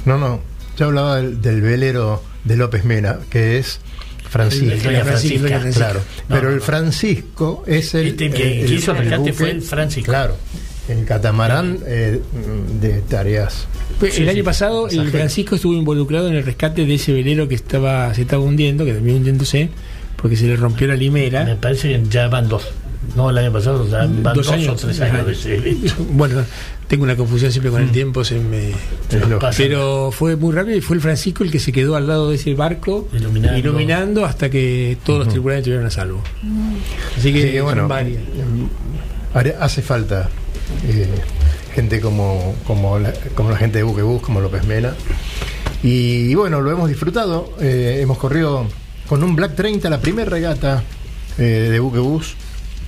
No, no. Yo hablaba del, del velero de López Mena, que es Francisco. El Doña Francisca. Claro. No, Pero no, el no. Francisco es el. Este que- el- que hizo el rescate buque- fue el Francisco. Claro. El catamarán eh, de tareas. El año pasado el. Francisco estuvo involucrado en el rescate de ese velero que estaba se estaba hundiendo, que terminó hundiéndose porque se le rompió la limera. Me parece que ya van dos. No, el año pasado ya van dos, o tres años de ese evento. Bueno, tengo una confusión siempre con el tiempo, se me pasa. pero fue muy rápido y fue el Francisco el que se quedó al lado de ese barco Iluminando. iluminando hasta que todos los tripulantes estuvieron a salvo. Así que, bueno, varias. Hace falta eh, gente como, como, la, como la gente de Buquebus, como López Mena. Y, bueno, lo hemos disfrutado. eh, hemos corrido con un Black 30 la primera regata eh, de Buquebus.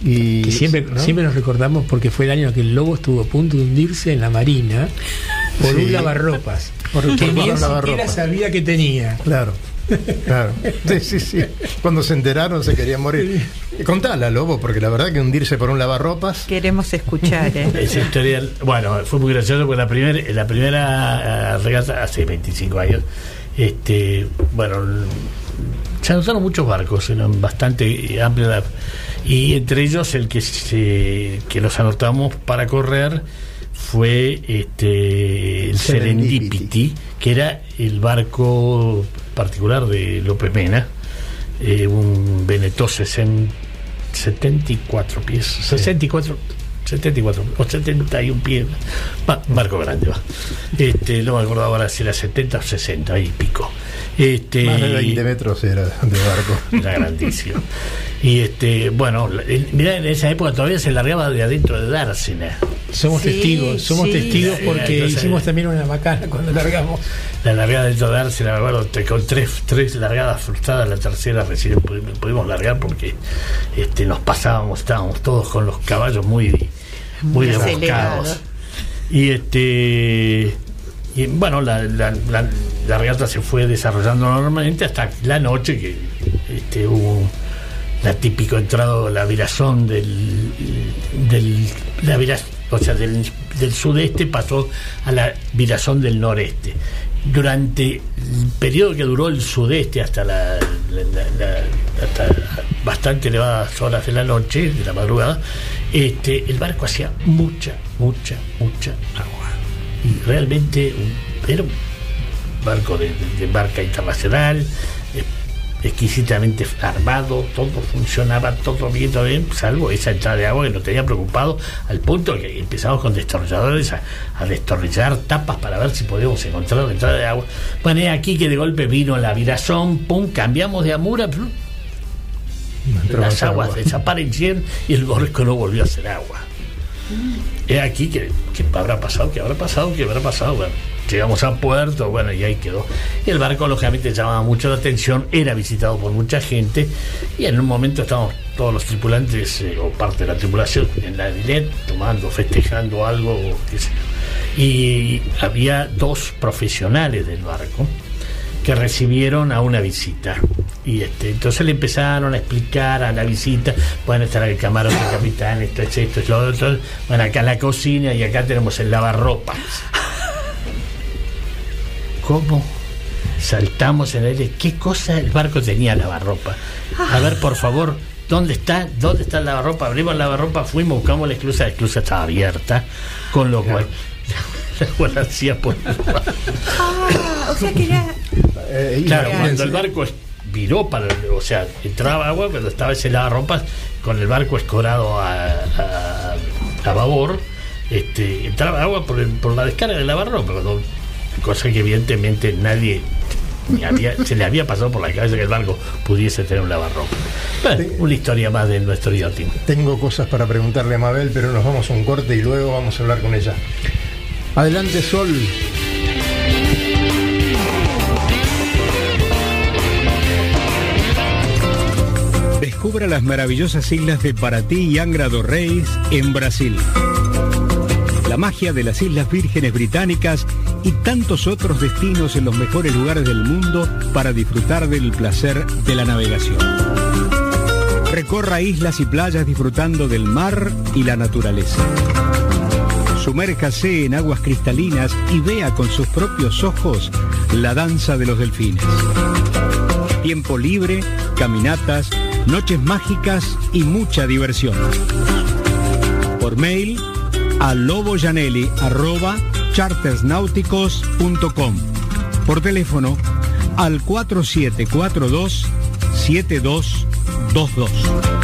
Y Que siempre, ¿no? siempre nos recordamos porque fue el año que el lobo estuvo a punto de hundirse en la marina por Sí. un lavarropas. Por- que ni siquiera sabía que tenía. Claro. Claro. Sí, sí, sí. Cuando se enteraron se querían morir. Contala, Lobo, porque la verdad que hundirse por un lavarropas. Queremos escuchar, ¿eh? Esa historia, bueno, fue muy gracioso porque la primera la primera eh, regata hace 25 años, este, bueno, se anotaron muchos barcos, eran bastante amplios la- y entre ellos el que se que nos anotamos para correr fue este el Serendipity. Serendipity, que era el barco particular de López Mena, eh, un Veneto 60 74 pies, 64, 74 o 71 pies, va, barco grande va. Este, no me acuerdo ahora si era 70 o 60 y pico. Este, Más de 20 metros era de barco. era grandísimo. Y este, bueno, mirá, en esa época todavía se largaba de adentro de Dársena. Somos Sí, testigos, somos sí. testigos porque entonces- hicimos también una macana cuando largamos. La largada dentro de Dársena, me acuerdo, te- con tres, tres largadas frustradas, la tercera recién pudimos, pudimos largar porque este, nos pasábamos, estábamos todos con los caballos muy, muy. Y este y bueno, la, la, la- la regata se fue desarrollando normalmente hasta la noche que este, hubo la típico entrado, la virazón del, del la viraz- o sea, del, del sudeste pasó a la virazón del noreste. Durante el periodo que duró el sudeste hasta la, hasta bastante elevadas horas de la noche, de la madrugada, este, el barco hacía mucha, mucha, mucha agua. Y realmente un- era un barco de, de- de marca internacional, exquisitamente armado, todo funcionaba, todo bien, todo bien, salvo esa entrada de agua que nos tenía preocupado al punto que empezamos con destornilladores a, a destornillar tapas para ver si podíamos encontrar la entrada de agua. Bueno, es aquí que de golpe vino la virazón, pum, cambiamos de amura, plum, las aguas agua. desaparecieron y el barco no volvió a hacer agua. Es aquí que, que habrá pasado, que habrá pasado, que habrá pasado. Bueno, llegamos a puerto, bueno, y ahí quedó. Y el barco, lógicamente, llamaba mucho la atención, era visitado por mucha gente, y en un momento estábamos todos los tripulantes, eh, o parte de la tripulación, en la Dilet, tomando, festejando algo, qué sé yo. Y había dos profesionales del barco que recibieron a una visita. Y este, entonces le empezaron a explicar a la visita, bueno, está el camarote capitán, esto es esto, es lo bueno, acá la cocina y acá tenemos el lavarropas. ¿Cómo? Saltamos en el aire. ¿Qué cosa el barco tenía lavarropa? A ver, por favor, ¿dónde está? ¿Dónde está el lavarropa? Abrimos el lavarropa, fuimos, buscamos la esclusa, la esclusa estaba abierta, con lo cual la agua hacía por el. Ah, o sea que era. Eh, Claro, cuando el barco viró para, o sea, entraba agua, pero estaba ese lavarropas con el barco escorado a, a, a babor, este, entraba agua por, el- por la descarga del lavarropa, cuando- cosa que evidentemente nadie ni había- se le había pasado por la cabeza que el barco pudiese tener un lavarropa. Bueno, una historia más de nuestro yachting. Tengo cosas para preguntarle a Mabel, pero nos vamos a un corte y luego vamos a hablar con ella. Adelante, Sol. Descubra las maravillosas islas de Paraty y Angra do Reis en Brasil. La magia de las Islas Vírgenes Británicas y tantos otros destinos en los mejores lugares del mundo para disfrutar del placer de la navegación. Recorra islas y playas disfrutando del mar y la naturaleza. Sumérjase en aguas cristalinas y vea con sus propios ojos la danza de los delfines. Tiempo libre, caminatas, noches mágicas y mucha diversión. Por mail a loboyanelli.chartersnáuticos.com. Por teléfono al 4742 7222.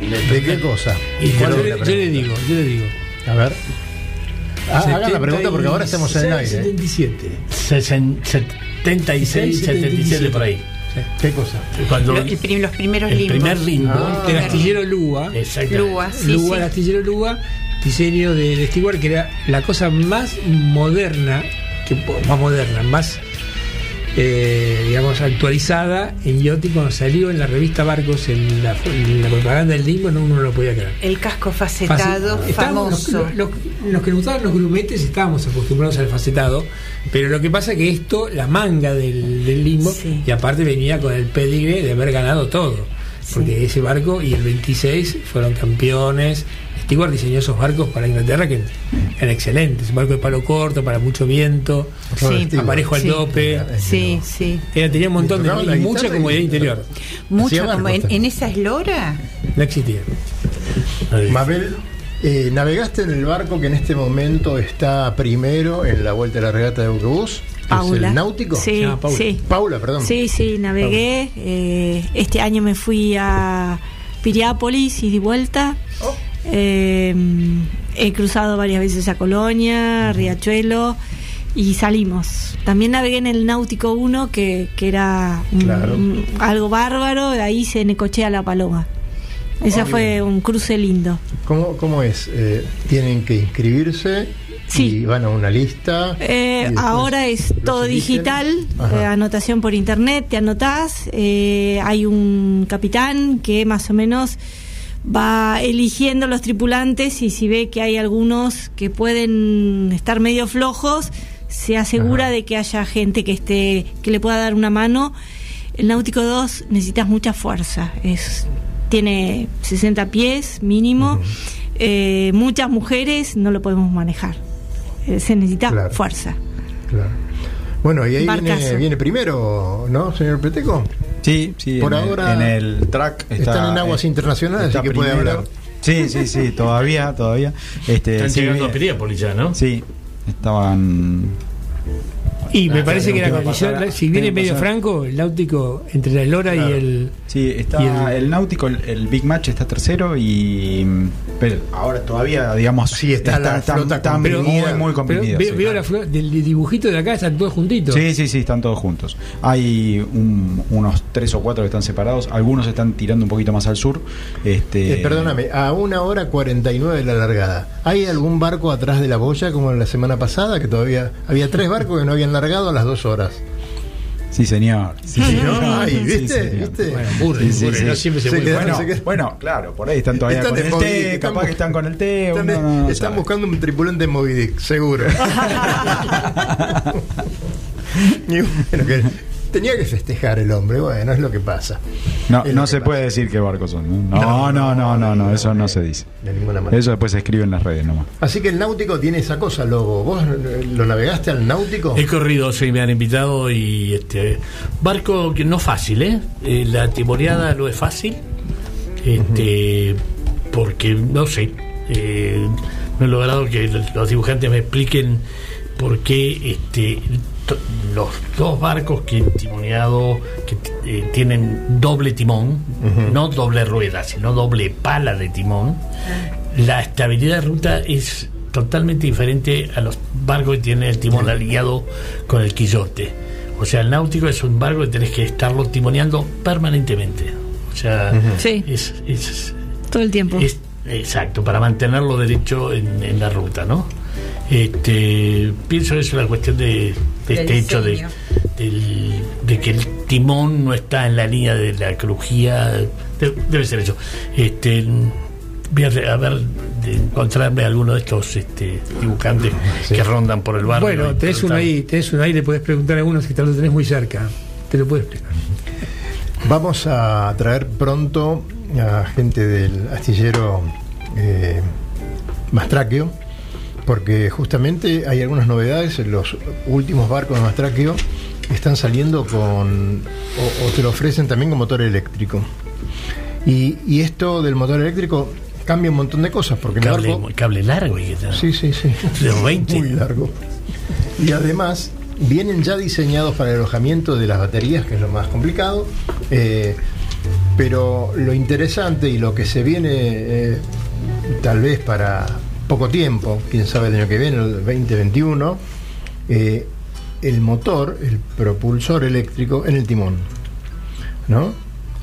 ¿De qué cosa? Y yo, ¿Cuál es le, yo digo, yo le digo. A ver. Ah, haga la pregunta porque ahora estamos en el aire. 77. 76, 77 por ahí. ¿Qué cosa? Cuando Lo- el prim- los primeros el limbos. primer limbo. Ah. Del astillero Lua. Exacto. Lua, sí, Lua, sí. el astillero Lua, diseño de, de Stewart, que era la cosa más moderna, que, más moderna, más eh, digamos actualizada en yachting cuando salió en la revista Barcos en la, en la propaganda del limbo, no uno no lo podía creer. El casco facetado. Estábamos- famoso. Los, los- los que nos gustaban los grumetes estábamos acostumbrados al facetado, pero lo que pasa es que esto, la manga del, del limbo, Sí. y aparte venía con el pedigree de haber ganado todo, porque ese barco y el 26 fueron campeones. Stewart diseñó esos barcos para Inglaterra que eran excelentes, un barco de palo corto, para mucho viento, Sí. aparejo al tope. Sí, sí. Era, tenía un montón de y mucha y- comodidad interior. Como en, en esa eslora. No existía. Mabel, eh, navegaste en el barco que en este momento está primero en la vuelta de la regata de autobús. Paula. ¿Es el náutico? Sí, llama Paula. sí. Paula, perdón. Sí, sí, navegué. eh, este año me fui a Piriápolis y de vuelta. Eh, he cruzado varias veces a Colonia, Riachuelo y salimos. También navegué en el Náutico 1, que, que era un- Claro. un- algo bárbaro. Ahí se Necochea la Paloma. Ese Oh, fue un cruce lindo. ¿Cómo, cómo es? Eh, ¿Tienen que inscribirse? Sí. Y van a una lista. Eh, ahora es todo digital, eh, anotación por internet, te anotás, hay un capitán que más o menos va eligiendo los tripulantes y si ve que hay algunos que pueden estar medio flojos, se asegura Ajá. de que haya gente que esté que le pueda dar una mano. El Náutico 2 necesitas mucha fuerza, es tiene 60 pies mínimo. Eh, muchas mujeres no lo podemos manejar. Eh, se necesita Claro. fuerza. Claro. Bueno, y ahí viene, viene primero, ¿no, señor Peteco? Sí, sí. Por en el- ahora en el track está, están en aguas eh, internacionales, así que puede hablar. Sí, sí, sí, todavía, todavía. Este, Están sí, llegando a Piriápolis ya, ¿no? Sí, estaban. Y me parece que la condición, pasar- si viene medio pasar. franco, el náutico entre la Lora Claro. y el. Sí, está Y el, el- náutico, el, el Big Match está tercero y. Pero ahora todavía, digamos. Sí, está la flota está muy, muy Pero comprimida. veo, sí. veo la flor- del dibujito de acá, están todos juntitos. Sí, sí, sí, están todos juntos. Hay un- unos tres o cuatro que están separados. Algunos están tirando un poquito más al sur. Este, Eh, perdóname, a una hora 49 de la largada. ¿Hay algún barco atrás de la boya como en la semana pasada? Que todavía había tres barcos que no habían largado a las dos horas. Sí, señor. Sí, Sí, señor. Ay, Sí, ¿viste? señor. ¿Viste? Bueno, aburre, Sí, sí, aburre, sí. no siempre se Se puede. quedaron- Bueno, se quedan- bueno, claro, por ahí están todavía Están con el Moby té, capaz que están con el té. Están, uno no están buscando un tripulante en Moby Dick, seguro. y bueno, que tenía que festejar el hombre, bueno, es lo que pasa. No, no se puede decir qué barcos son. No, no, no, no, no, no, eso no se dice. De ninguna manera. Eso después se escribe en las redes nomás. Así que el náutico tiene esa cosa, Lobo. ¿Vos eh, lo navegaste al náutico? He corrido, sí, me han invitado y este barco que no fácil, ¿eh? Eh, la timoreada no es fácil, este, porque no sé, eh, no he logrado que los dibujantes me expliquen por qué este, los dos barcos que he timoneado que eh, tienen doble timón, no doble rueda, sino doble pala de timón, la estabilidad de ruta es totalmente diferente a los barcos que tienen el timón alineado con el quillote. O sea, el náutico es un barco que tenés que estarlo timoneando permanentemente. O sea, Sí. es, es- Todo el tiempo. es- exacto, para mantenerlo derecho en, en la ruta, ¿no? Este, pienso que es una cuestión de, de Del este hecho de, diseño. del- de que el timón no está en la línea de la crujía. De- debe ser eso. Este, voy a, ver de encontrarme alguno de estos este, dibujantes que rondan por el barrio. Bueno, tenés uno ahí, tenés uno ahí, le puedes preguntar a uno si te lo tenés muy cerca. Te lo puedes explicar. Vamos a traer pronto a gente del astillero eh, Mastraquio, porque justamente hay algunas novedades. Los últimos barcos de Mastraquio están saliendo con, o, o te lo ofrecen también con motor eléctrico. Y, y esto del motor eléctrico cambia un montón de cosas, porque el Cable, barco... cable largo y tal. Sí, sí, sí. De los 20. Muy largo. Y además vienen ya diseñados para el alojamiento de las baterías, que es lo más complicado. eh, pero lo interesante y lo que se viene eh, tal vez para poco tiempo, quién sabe el año que viene, el 2021, eh, el motor, el propulsor eléctrico en el timón. ¿No?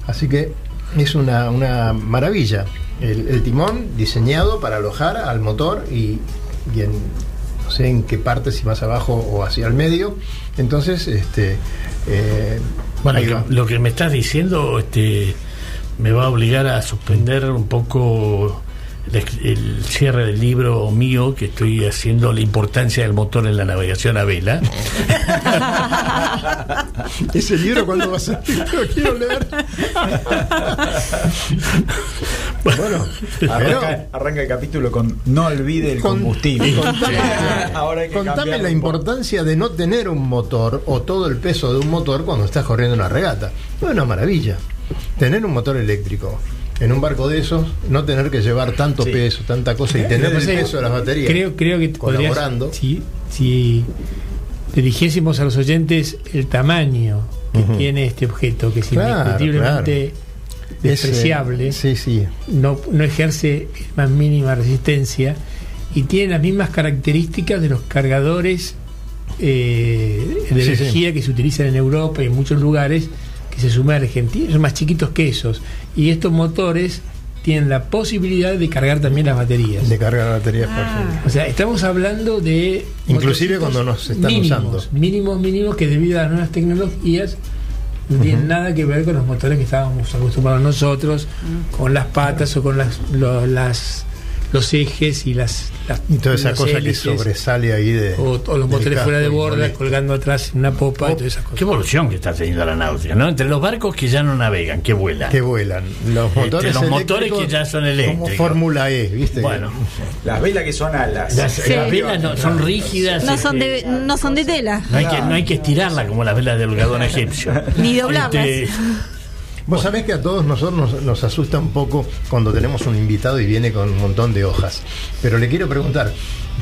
Así que es una, una maravilla. El, el timón diseñado para alojar al motor y, y en no sé en qué parte, si más abajo o hacia el medio. Entonces, este eh, Bueno, va. lo que me estás diciendo este, me va a obligar a suspender un poco el, cierre del libro mío que estoy haciendo la importancia del motor en la navegación a vela. ese libro cuando va a lo quiero leer. bueno, Arranca, arranca el capítulo con no olvide el Con- combustible. contame, Ahora hay que contame la importancia de no tener un motor o todo el peso de un motor cuando estás corriendo una regata. Es una maravilla. Tener un motor eléctrico en un barco de esos, no tener que llevar tanto Sí. peso, tanta cosa y tener el peso de las baterías. Creo, creo que podrías- colaborando. si, si le dijésemos a los oyentes el tamaño que tiene este objeto, que es Claro, indiscutiblemente Es, despreciable, sí, sí. no, no ejerce más mínima resistencia y tiene las mismas características de los cargadores eh, de energía que se utilizan en Europa y en muchos lugares se sumergen. Tienen- Son más chiquitos que esos. Y estos motores tienen la posibilidad de cargar también las baterías. De cargar la batería es Ah. O sea, estamos hablando de. Inclusive cuando nos están mínimos, usando. Mínimos, mínimos, que debido a las nuevas tecnologías no tienen nada que ver con los motores que estábamos acostumbrados nosotros, con las patas o con las, lo- las los ejes y las. las Y toda esa cosa que hélices, sobresale ahí de. O, o los motores casco fuera de borda, molesto. colgando atrás en una popa y todas esas Qué cosas. evolución que está teniendo la náutica, ¿no? Entre los barcos que ya no navegan, que vuelan. Que vuelan. Los motores, los motores que ya son Como eléctricos. Fórmula E, ¿viste? Bueno, Las velas que son alas. las, Sí. las velas no- son rígidas. No son este, de, no son de tela. no hay, que, no hay que estirarla como las velas del gadón egipcio. Ni doblarlas. Este, Vos sabés que a todos nosotros nos, nos asusta un poco cuando tenemos un invitado y viene con un montón de hojas. Pero le quiero preguntar,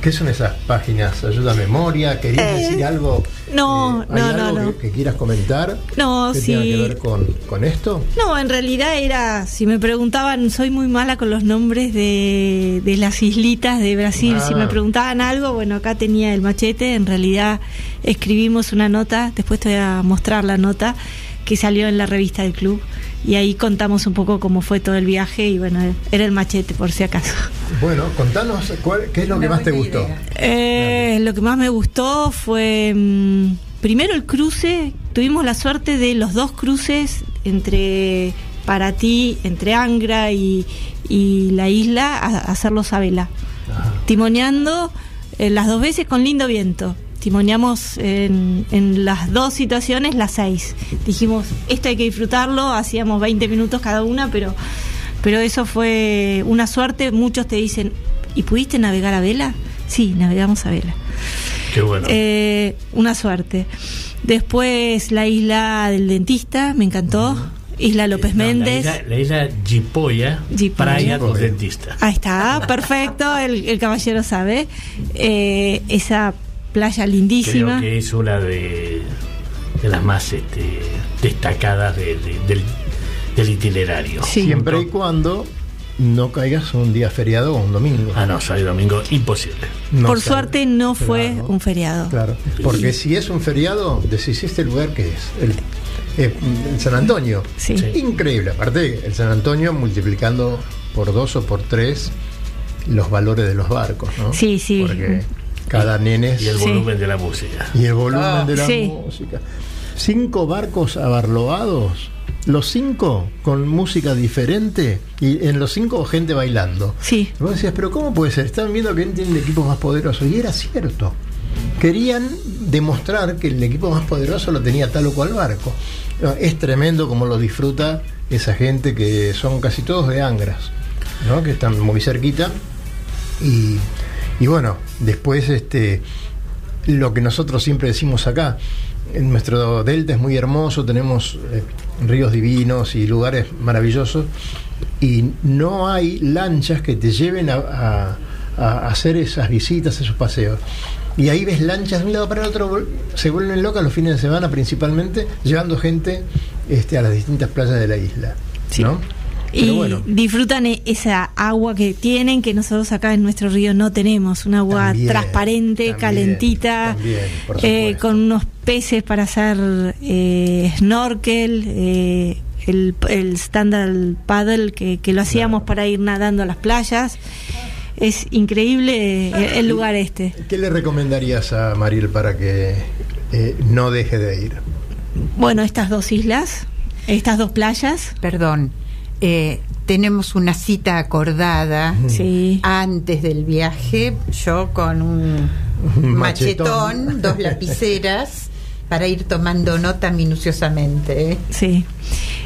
¿qué son esas páginas? ¿Ayuda a memoria? ¿Querías Eh, decir algo? no, ¿Hay no, algo no, no. Que, que quieras comentar? No, que sí. tenga que ver con, con esto? No, en realidad era, si me preguntaban, soy muy mala con los nombres de, de las islitas de Brasil. Si Ah. me preguntaban algo, bueno, acá tenía el machete. En realidad escribimos una nota, después te voy a mostrar la nota que salió en la revista del club. Y ahí contamos un poco cómo fue todo el viaje y bueno, era el machete por si acaso. Bueno, contanos cuál, qué es lo que más te gustó. Eh, lo que más me gustó fue mm, primero el cruce, tuvimos la suerte de los dos cruces entre para ti, entre Angra y, y la isla, a, a hacerlos a vela. Timoneando eh, las dos veces con lindo viento. Timoneamos en, en las dos situaciones las seis. Dijimos, esto hay que disfrutarlo, hacíamos 20 minutos cada una, pero, pero eso fue una suerte. Muchos te dicen, ¿y pudiste navegar a vela? Sí, navegamos a vela. Qué bueno. Eh, una suerte. Después la isla del dentista, me encantó. Isla López No, Méndez. La isla, la isla Jipoya, Jipoya. Playa del Dentista. Ahí está, perfecto, el, el caballero sabe. Eh, esa playa lindísima. Creo que es una de, de las más este, destacadas de- de- del, del itinerario. Siempre y cuando no caigas un día feriado o un domingo. Ah, no, sábado domingo, imposible. No Por sale. suerte no fue un feriado. Claro, porque si es un feriado, decís este lugar que es el, eh, el San Antonio. Sí. Increíble. Aparte, el San Antonio multiplicando por dos o por tres los valores de los barcos, ¿no? Sí, sí. Porque cada nene Y el Sí. volumen de la música. y el volumen Ah, de la sí. música. Cinco barcos abarloados, los cinco con música diferente y en los cinco gente bailando. Sí. Y vos decías, pero ¿cómo puede ser? Están viendo que tienen equipos más poderosos. Y era cierto. Querían demostrar que el equipo más poderoso lo tenía tal o cual barco. Es tremendo como lo disfruta esa gente que son casi todos de Angras, ¿no? que están muy cerquita. Y, y bueno, después este, lo que nosotros siempre decimos acá, en nuestro delta es muy hermoso, tenemos eh, ríos divinos y lugares maravillosos, y no hay lanchas que te lleven a, a- a hacer esas visitas, esos paseos. Y ahí ves lanchas de un lado para el otro, se vuelven locas los fines de semana principalmente, llevando gente este, a las distintas playas de la isla. ¿no? Pero Y bueno, disfrutan e- esa agua que tienen, que nosotros acá en nuestro río no tenemos. Un agua También, transparente, también, calentita, también, eh, con unos peces para hacer eh, snorkel, eh, el, el paddle que, que lo hacíamos para ir nadando a las playas. Es increíble eh, el lugar este. ¿qué le recomendarías a Mariel para que eh, no deje de ir? Bueno, estas dos islas, estas dos playas. Perdón, eh, tenemos una cita acordada Sí. antes del viaje, yo con un Machetón. machetón, dos lapiceras, para ir tomando nota minuciosamente. ¿eh? Sí.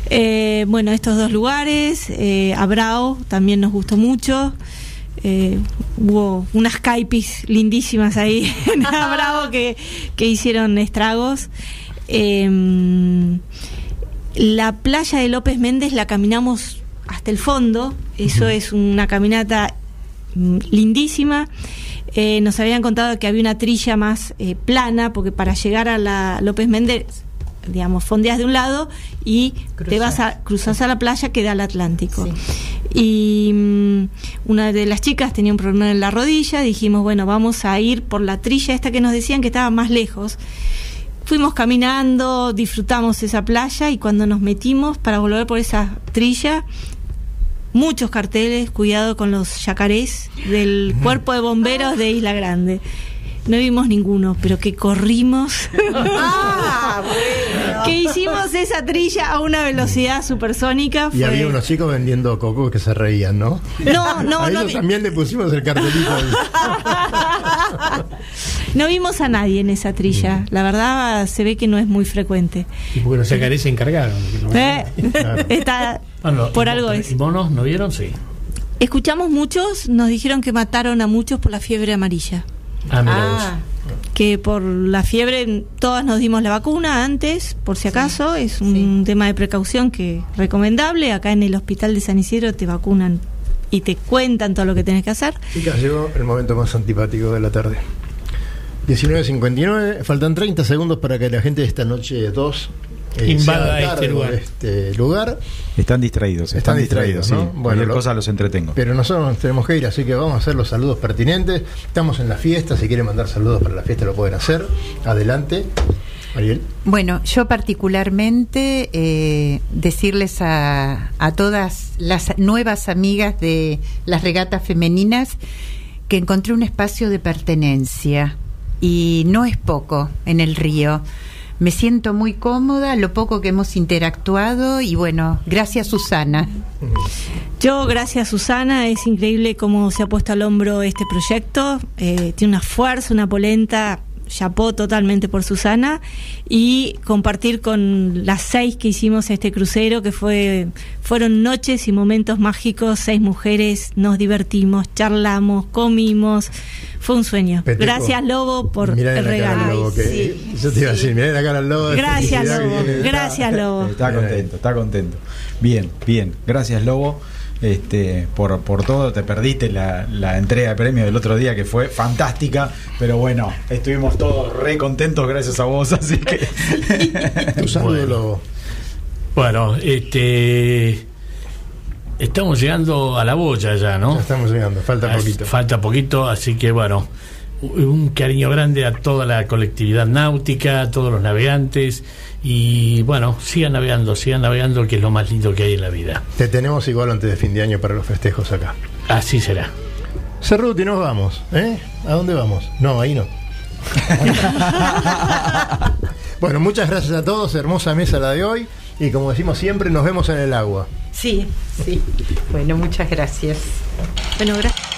Eh, bueno, estos dos lugares, eh, Abrao también nos gustó mucho. Eh, hubo unas caipis lindísimas ahí en Abrao que, que hicieron estragos. Eh, la playa de López Méndez la caminamos hasta el fondo. Eso es una caminata mm, lindísima. Eh, nos habían contado que había una trilla más eh, plana, porque para llegar a la López Méndez, digamos, fondeas de un lado y te vas a cruzas a la playa que da al Atlántico. Y mm, una de las chicas tenía un problema en la rodilla, dijimos, bueno, vamos a ir por la trilla esta que nos decían que estaba más lejos. Fuimos caminando, disfrutamos esa playa y cuando nos metimos para volver por esa trilla, muchos carteles, cuidado con los yacarés del cuerpo de bomberos de Isla Grande. No vimos ninguno, pero que corrimos. Ah, que hicimos esa trilla a una velocidad supersónica. Y había unos chicos vendiendo coco que se reían, ¿no? No, no, a no ellos vi- también le pusimos el cartelito. No vimos a nadie en esa trilla. La verdad se ve que no es muy frecuente. Y porque yacarés se encargaron. Eh, Está, Bueno, por y- algo y es. monos no vieron? Sí. Escuchamos muchos, nos dijeron que mataron a muchos por la fiebre amarilla. Ah, mira Ah, que por la fiebre todas nos dimos la vacuna antes, por si acaso, es un tema de precaución que recomendable. Acá en el hospital de San Isidro te vacunan y te cuentan todo lo que tenés que hacer. Chicas, llegó el momento más antipático de la tarde. 19.59, faltan 30 segundos para que la gente de esta noche 2 Invada este lugar. este lugar. Están distraídos, Están están, distraídos, distraídos, sí. ¿no? Cualquier lo- cosa los entretengo. Pero nosotros nos tenemos que ir, así que vamos a hacer los saludos pertinentes. Estamos en la fiesta, si quieren mandar saludos para la fiesta lo pueden hacer. Adelante. Ariel. Bueno, yo particularmente eh, decirles a, a todas las nuevas amigas de las regatas femeninas que encontré un espacio de pertenencia y no es poco en el río. Me siento muy cómoda, lo poco que hemos interactuado y bueno, gracias Susana. Yo, gracias Susana, es increíble cómo se ha puesto al hombro este proyecto. Eh, tiene una fuerza, una polenta chapó totalmente por Susana y compartir con las seis que hicimos este crucero que fue fueron noches y momentos mágicos seis mujeres nos divertimos charlamos comimos fue un sueño Peteco. gracias Lobo por Mirá el regalo al lobo, que- Yo te iba a decir, mirá la cara al lobo. de Gracias, Lobo. Gracias, Lobo. Está contento, está contento. Bien, bien. Gracias, Lobo. Este, por, por todo, te perdiste la, la entrega de premio del otro día que fue fantástica, pero bueno, estuvimos todos re contentos gracias a vos, así que Tu saludo, Bueno. lobo. Bueno, este. Estamos llegando a la boya ya, ¿no? Ya estamos llegando, falta poquito. Falta poquito, así que bueno, un cariño grande a toda la colectividad náutica, a todos los navegantes y bueno, sigan navegando, sigan navegando, que es lo más lindo que hay en la vida. Te tenemos igual antes de fin de año para los festejos acá. Así será. Cerruti, nos vamos. ¿eh? ¿A dónde vamos? No, ahí no. bueno, muchas gracias a todos. Hermosa mesa la de hoy. Y como decimos siempre, nos vemos en el agua. Sí, sí. Bueno, muchas gracias. bueno gracias